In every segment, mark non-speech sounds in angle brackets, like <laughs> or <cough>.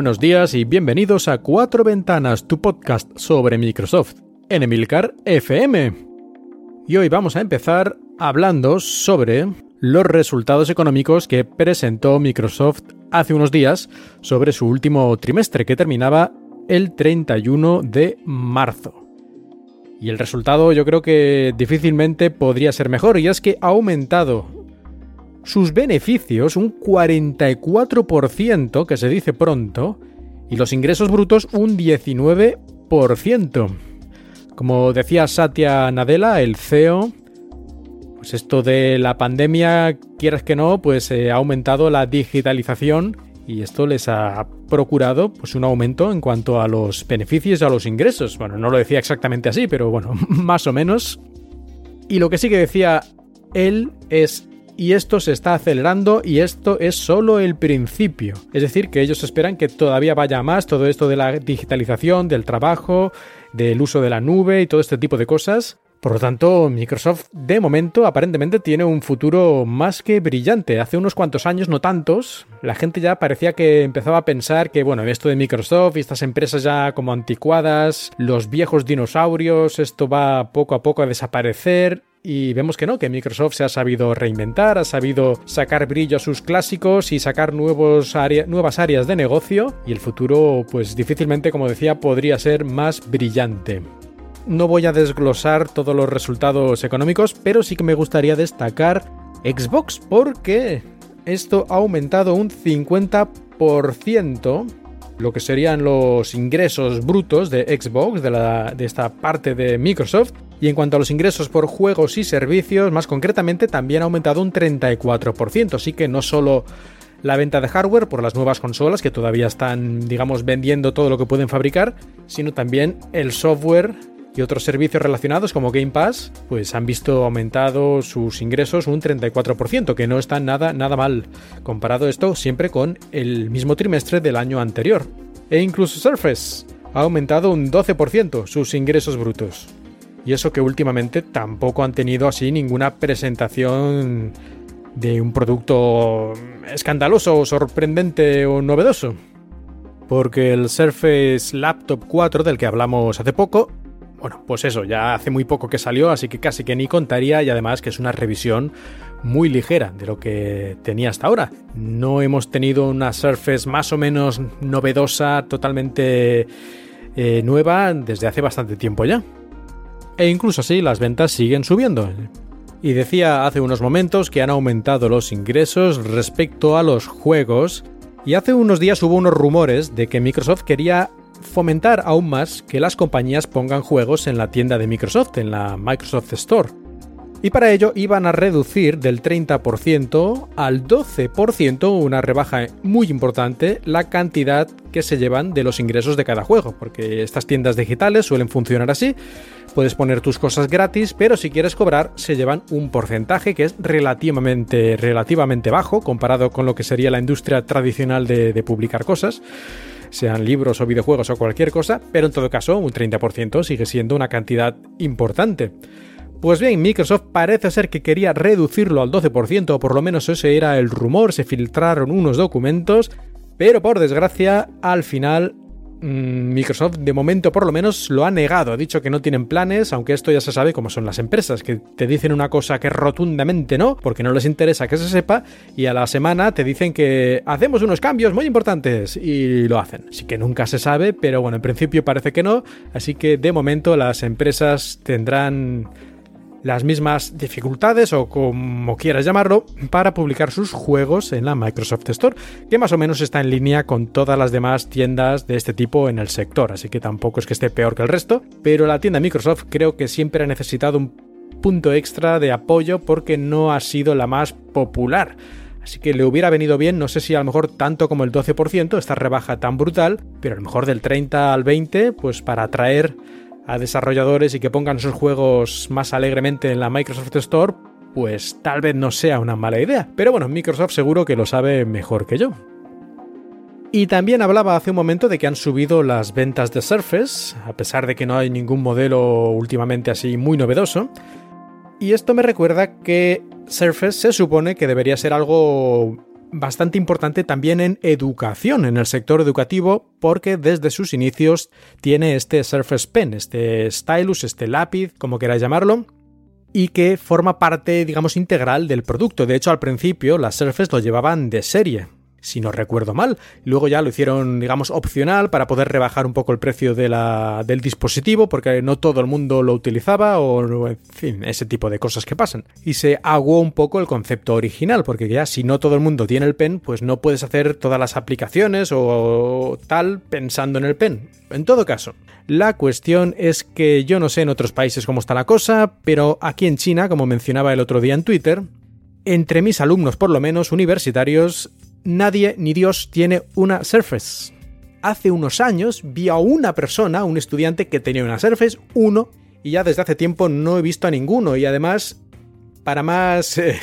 Buenos días y bienvenidos a Cuatro Ventanas, tu podcast sobre Microsoft en Emilcar FM. Y hoy vamos a empezar hablando sobre los resultados económicos que presentó Microsoft hace unos días sobre su último trimestre que terminaba el 31 de marzo. Y el resultado yo creo que difícilmente podría ser mejor y es que ha aumentado sus beneficios un 44%, que se dice pronto, y los ingresos brutos un 19%. Como decía Satya Nadella, el CEO, pues esto de la pandemia, quieras que no, pues eh, ha aumentado la digitalización y esto les ha procurado pues un aumento en cuanto a los beneficios y a los ingresos. Bueno, no lo decía exactamente así, pero bueno, <laughs> más o menos. Y lo que sí que decía él es y esto se está acelerando y esto es solo el principio. Es decir, que ellos esperan que todavía vaya más todo esto de la digitalización, del trabajo, del uso de la nube y todo este tipo de cosas. Por lo tanto, Microsoft de momento aparentemente tiene un futuro más que brillante. Hace unos cuantos años, no tantos, la gente ya parecía que empezaba a pensar que, bueno, esto de Microsoft y estas empresas ya como anticuadas, los viejos dinosaurios, esto va poco a poco a desaparecer. Y vemos que no, que Microsoft se ha sabido reinventar, ha sabido sacar brillo a sus clásicos y sacar nuevos nuevas áreas de negocio y el futuro pues difícilmente, como decía, podría ser más brillante. No voy a desglosar todos los resultados económicos, pero sí que me gustaría destacar Xbox porque esto ha aumentado un 50% lo que serían los ingresos brutos de Xbox, de, de esta parte de Microsoft. Y en cuanto a los ingresos por juegos y servicios, más concretamente, también ha aumentado un 34%. Así que no solo la venta de hardware por las nuevas consolas que todavía están, digamos, vendiendo todo lo que pueden fabricar, sino también el software y otros servicios relacionados como Game Pass, pues han visto aumentado sus ingresos un 34%, que no está nada, nada mal, comparado esto siempre con el mismo trimestre del año anterior. E incluso Surface ha aumentado un 12% sus ingresos brutos. Y eso que últimamente tampoco han tenido así ninguna presentación de un producto escandaloso sorprendente o novedoso. Porque el Surface Laptop 4 del que hablamos hace poco bueno, pues eso, ya hace muy poco que salió, así que casi que ni contaría y además que es una revisión muy ligera de lo que tenía hasta ahora. No hemos tenido una Surface más o menos novedosa, totalmente eh, nueva desde hace bastante tiempo ya. E incluso así las ventas siguen subiendo. Y decía hace unos momentos que han aumentado los ingresos respecto a los juegos y hace unos días hubo unos rumores de que Microsoft quería fomentar aún más que las compañías pongan juegos en la tienda de Microsoft, en la Microsoft Store. Y para ello iban a reducir del 30% al 12%, una rebaja muy importante, la cantidad que se llevan de los ingresos de cada juego, porque estas tiendas digitales suelen funcionar así. Puedes poner tus cosas gratis, pero si quieres cobrar se llevan un porcentaje que es relativamente, relativamente bajo comparado con lo que sería la industria tradicional de, de publicar cosas sean libros o videojuegos o cualquier cosa, pero en todo caso un 30% sigue siendo una cantidad importante. Pues bien, Microsoft parece ser que quería reducirlo al 12%, o por lo menos ese era el rumor, se filtraron unos documentos, pero por desgracia al final Mm, Microsoft de momento por lo menos lo ha negado, ha dicho que no tienen planes, aunque esto ya se sabe cómo son las empresas, que te dicen una cosa que rotundamente no, porque no les interesa que se sepa, y a la semana te dicen que hacemos unos cambios muy importantes y lo hacen. Así que nunca se sabe, pero bueno, en principio parece que no, así que de momento las empresas tendrán las mismas dificultades o como quieras llamarlo para publicar sus juegos en la Microsoft Store, que más o menos está en línea con todas las demás tiendas de este tipo en el sector, así que tampoco es que esté peor que el resto, pero la tienda Microsoft creo que siempre ha necesitado un punto extra de apoyo porque no ha sido la más popular. Así que le hubiera venido bien, no sé si a lo mejor tanto como el 12%, esta rebaja tan brutal, pero a lo mejor del 30 al 20, pues para atraer a desarrolladores y que pongan sus juegos más alegremente en la Microsoft Store, pues tal vez no sea una mala idea. Pero bueno, Microsoft seguro que lo sabe mejor que yo. Y también hablaba hace un momento de que han subido las ventas de Surface, a pesar de que no hay ningún modelo últimamente así muy novedoso. Y esto me recuerda que Surface se supone que debería ser algo bastante importante también en educación, en el sector educativo, porque desde sus inicios tiene este Surface Pen, este stylus, este lápiz, como queráis llamarlo, y que forma parte, digamos, integral del producto. De hecho, al principio las Surface lo llevaban de serie si no recuerdo mal. Luego ya lo hicieron, digamos, opcional para poder rebajar un poco el precio de la, del dispositivo, porque no todo el mundo lo utilizaba, o en fin, ese tipo de cosas que pasan. Y se aguó un poco el concepto original, porque ya si no todo el mundo tiene el pen, pues no puedes hacer todas las aplicaciones o tal pensando en el pen. En todo caso, la cuestión es que yo no sé en otros países cómo está la cosa, pero aquí en China, como mencionaba el otro día en Twitter, entre mis alumnos por lo menos universitarios nadie ni Dios tiene una Surface. Hace unos años vi a una persona, un estudiante que tenía una Surface, uno, y ya desde hace tiempo no he visto a ninguno. Y además, para más, <laughs> eh,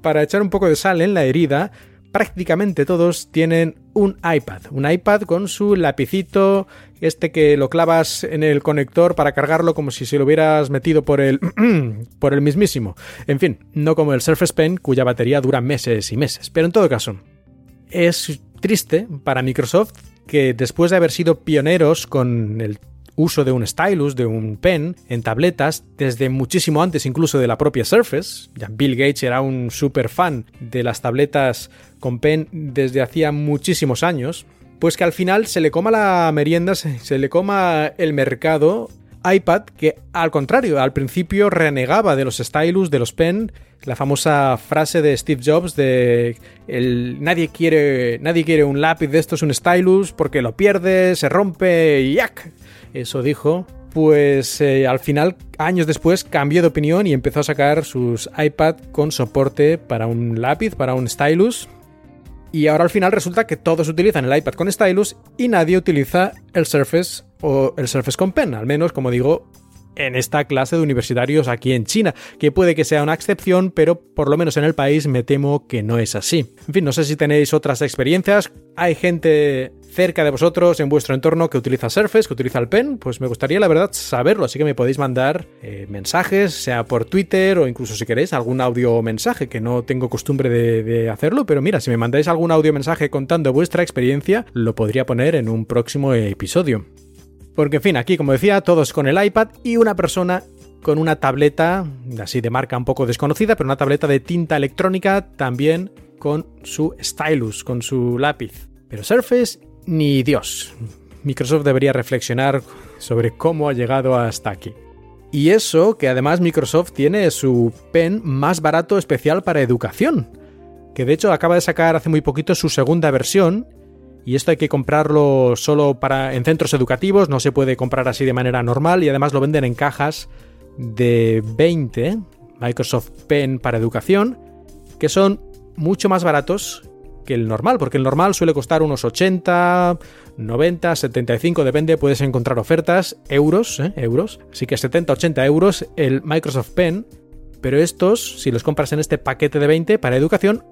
para echar un poco de sal en la herida, prácticamente todos tienen un iPad. Un iPad con su lapicito, este que lo clavas en el conector para cargarlo como si se lo hubieras metido por el, <clears throat> por el mismísimo. En fin, no como el Surface Pen, cuya batería dura meses y meses. Pero en todo caso, es triste para Microsoft que después de haber sido pioneros con el uso de un stylus, de un pen en tabletas, desde muchísimo antes incluso de la propia Surface. Ya Bill Gates era un super fan de las tabletas con pen desde hacía muchísimos años. Pues que al final se le coma la merienda, se, le coma el mercado iPad, que al contrario, al principio renegaba de los stylus, de los pen, la famosa frase de Steve Jobs de el, nadie, quiere, nadie quiere un lápiz de estos, un stylus, porque lo pierde, se rompe y ¡yac! Eso dijo. Pues eh, al final, años después, cambió de opinión y empezó a sacar sus iPad con soporte para un lápiz, para un stylus. Y ahora al final resulta que todos utilizan el iPad con stylus y nadie utiliza el Surface o el Surface con Pen. Al menos, como digo, en esta clase de universitarios aquí en China, que puede que sea una excepción, pero por lo menos en el país me temo que no es así. En fin, no sé si tenéis otras experiencias, hay gente cerca de vosotros en vuestro entorno que utiliza Surface, que utiliza el pen, pues me gustaría la verdad saberlo, así que me podéis mandar eh, mensajes, sea por Twitter o incluso si queréis algún audio mensaje, que no tengo costumbre de, de hacerlo, pero mira, si me mandáis algún audio mensaje contando vuestra experiencia, lo podría poner en un próximo episodio. Porque, en fin, aquí, como decía, todos con el iPad y una persona con una tableta, así de marca un poco desconocida, pero una tableta de tinta electrónica también con su stylus, con su lápiz. Pero Surface, ni Dios. Microsoft debería reflexionar sobre cómo ha llegado hasta aquí. Y eso que además Microsoft tiene su pen más barato especial para educación, que de hecho acaba de sacar hace muy poquito su segunda versión y esto hay que comprarlo solo para en centros educativos, no se puede comprar así de manera normal y además lo venden en cajas de 20 Microsoft Pen para educación, que son mucho más baratos que el normal, porque el normal suele costar unos 80, 90, 75, depende, puedes encontrar ofertas, euros, ¿eh? euros, así que 70, 80 euros el Microsoft Pen, pero estos, si los compras en este paquete de 20 para educación,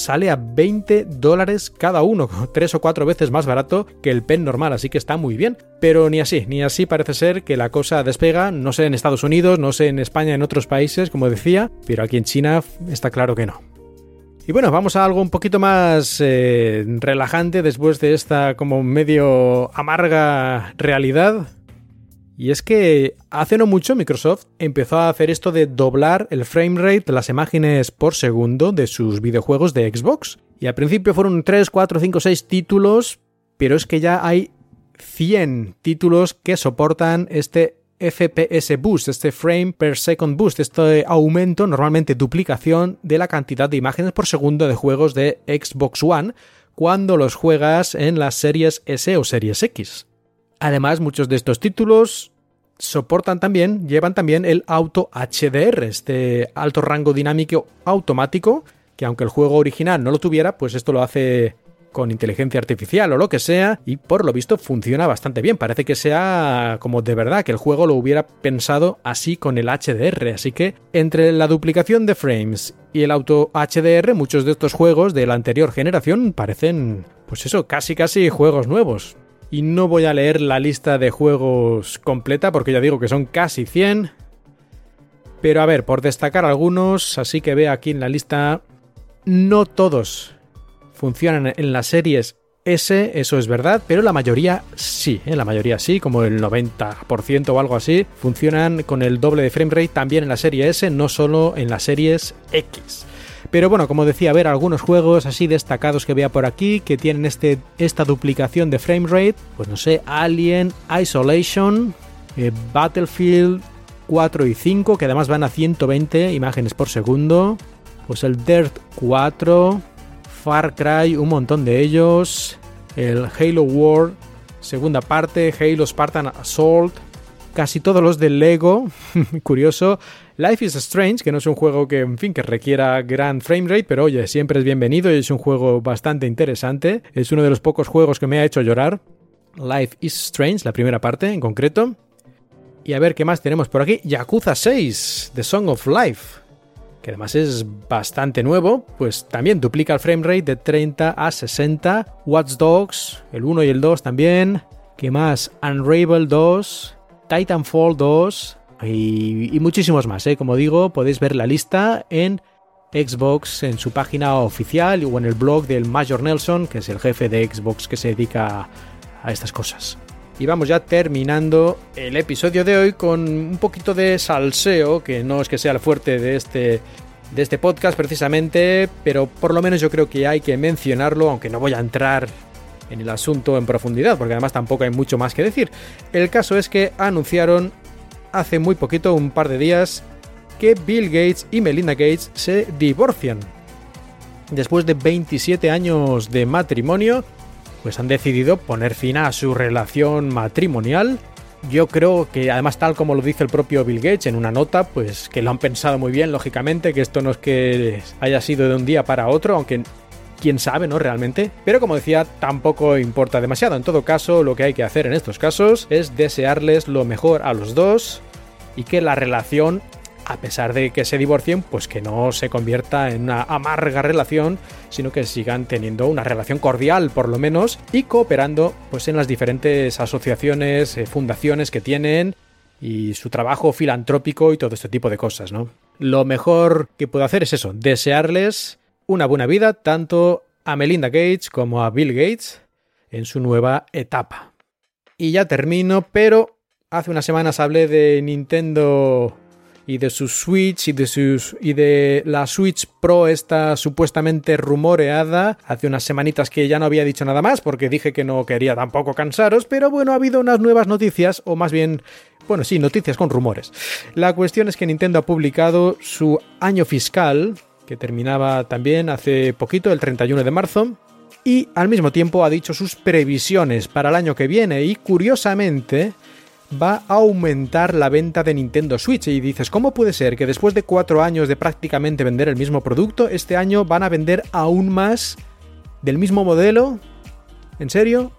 sale a 20 dólares cada uno, <laughs> tres o cuatro veces más barato que el pen normal, así que está muy bien. Pero ni así, ni así parece ser que la cosa despega, no sé en Estados Unidos, no sé en España, en otros países, como decía, pero aquí en China está claro que no. Y bueno, vamos a algo un poquito más eh, relajante después de esta como medio amarga realidad. Y es que hace no mucho Microsoft empezó a hacer esto de doblar el framerate de las imágenes por segundo de sus videojuegos de Xbox. Y al principio fueron 3, 4, 5, 6 títulos, pero es que ya hay 100 títulos que soportan este FPS boost, este frame per second boost, este aumento, normalmente duplicación de la cantidad de imágenes por segundo de juegos de Xbox One cuando los juegas en las series S o series X. Además, muchos de estos títulos soportan también, llevan también el auto HDR, este alto rango dinámico automático, que aunque el juego original no lo tuviera, pues esto lo hace con inteligencia artificial o lo que sea, y por lo visto funciona bastante bien. Parece que sea como de verdad, que el juego lo hubiera pensado así con el HDR. Así que entre la duplicación de frames y el auto HDR, muchos de estos juegos de la anterior generación parecen, pues eso, casi casi juegos nuevos. Y no voy a leer la lista de juegos completa porque ya digo que son casi 100. Pero a ver, por destacar algunos, así que ve aquí en la lista, no todos funcionan en las series S, eso es verdad, pero la mayoría sí, ¿eh? la mayoría sí, como el 90% o algo así, funcionan con el doble de framerate también en la serie S, no solo en las series X. Pero bueno, como decía, a ver algunos juegos así destacados que vea por aquí que tienen este, esta duplicación de framerate, pues no sé, Alien, Isolation, eh, Battlefield 4 y 5, que además van a 120 imágenes por segundo, pues el Dirt 4, Far Cry, un montón de ellos, el Halo World, segunda parte, Halo Spartan Assault, casi todos los de Lego, <laughs> curioso, Life is Strange, que no es un juego que, en fin, que requiera gran framerate, pero oye, siempre es bienvenido y es un juego bastante interesante, es uno de los pocos juegos que me ha hecho llorar, Life is Strange, la primera parte en concreto. Y a ver qué más tenemos por aquí. Yakuza 6, The Song of Life que además es bastante nuevo, pues también duplica el framerate de 30 a 60. Watch Dogs, el 1 y el 2 también. ¿Qué más? Unravel 2, Titanfall 2 y, y muchísimos más. ¿eh? Como digo, podéis ver la lista en Xbox en su página oficial o en el blog del Major Nelson, que es el jefe de Xbox que se dedica a estas cosas. Y vamos ya terminando el episodio de hoy con un poquito de salseo, que no es que sea el fuerte de este, de este podcast precisamente, pero por lo menos yo creo que hay que mencionarlo, aunque no voy a entrar en el asunto en profundidad, porque además tampoco hay mucho más que decir. El caso es que anunciaron hace muy poquito, un par de días, que Bill Gates y Melinda Gates se divorcian. Después de 27 años de matrimonio, pues han decidido poner fin a su relación matrimonial. Yo creo que además tal como lo dice el propio Bill Gates en una nota, pues que lo han pensado muy bien, lógicamente, que esto no es que haya sido de un día para otro, aunque quién sabe, ¿no? Realmente. Pero como decía, tampoco importa demasiado. En todo caso, lo que hay que hacer en estos casos es desearles lo mejor a los dos y que la relación a pesar de que se divorcien, pues que no se convierta en una amarga relación, sino que sigan teniendo una relación cordial por lo menos y cooperando pues en las diferentes asociaciones, eh, fundaciones que tienen y su trabajo filantrópico y todo este tipo de cosas, ¿no? Lo mejor que puedo hacer es eso, desearles una buena vida tanto a Melinda Gates como a Bill Gates en su nueva etapa. Y ya termino, pero hace unas semanas hablé de Nintendo y de su Switch y de, sus, y de la Switch Pro esta supuestamente rumoreada. Hace unas semanitas que ya no había dicho nada más porque dije que no quería tampoco cansaros, pero bueno, ha habido unas nuevas noticias, o más bien, bueno, sí, noticias con rumores. La cuestión es que Nintendo ha publicado su año fiscal, que terminaba también hace poquito, el 31 de marzo, y al mismo tiempo ha dicho sus previsiones para el año que viene y curiosamente va a aumentar la venta de Nintendo Switch. Y dices, ¿cómo puede ser que después de cuatro años de prácticamente vender el mismo producto, este año van a vender aún más del mismo modelo? ¿En serio?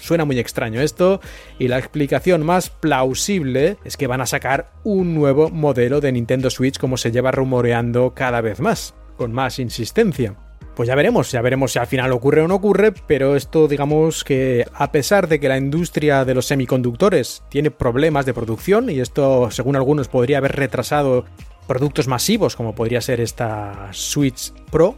Suena muy extraño esto y la explicación más plausible es que van a sacar un nuevo modelo de Nintendo Switch como se lleva rumoreando cada vez más, con más insistencia. Pues ya veremos, ya veremos si al final ocurre o no ocurre, pero esto digamos que a pesar de que la industria de los semiconductores tiene problemas de producción, y esto según algunos podría haber retrasado productos masivos como podría ser esta Switch Pro,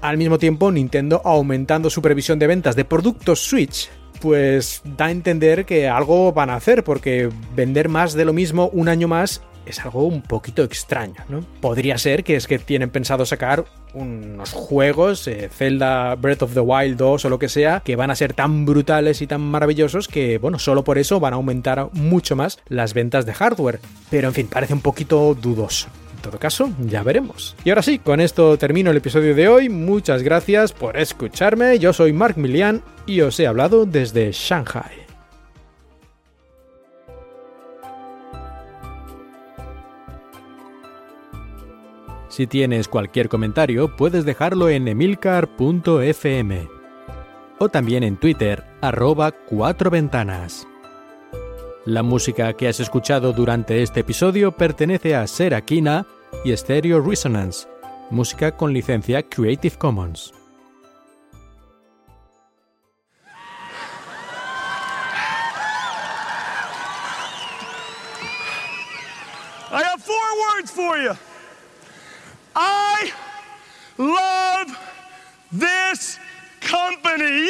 al mismo tiempo Nintendo aumentando su previsión de ventas de productos Switch pues da a entender que algo van a hacer, porque vender más de lo mismo un año más es algo un poquito extraño, ¿no? Podría ser que es que tienen pensado sacar unos juegos, eh, Zelda Breath of the Wild 2 o lo que sea, que van a ser tan brutales y tan maravillosos que, bueno, solo por eso van a aumentar mucho más las ventas de hardware. Pero en fin, parece un poquito dudoso. Todo caso, ya veremos. Y ahora sí, con esto termino el episodio de hoy. Muchas gracias por escucharme. Yo soy Mark Milian y os he hablado desde Shanghai. Si tienes cualquier comentario, puedes dejarlo en emilcar.fm o también en Twitter, arroba cuatro ventanas. La música que has escuchado durante este episodio pertenece a Serakina y Stereo Resonance, música con licencia Creative Commons. I have four words for you. I love this company.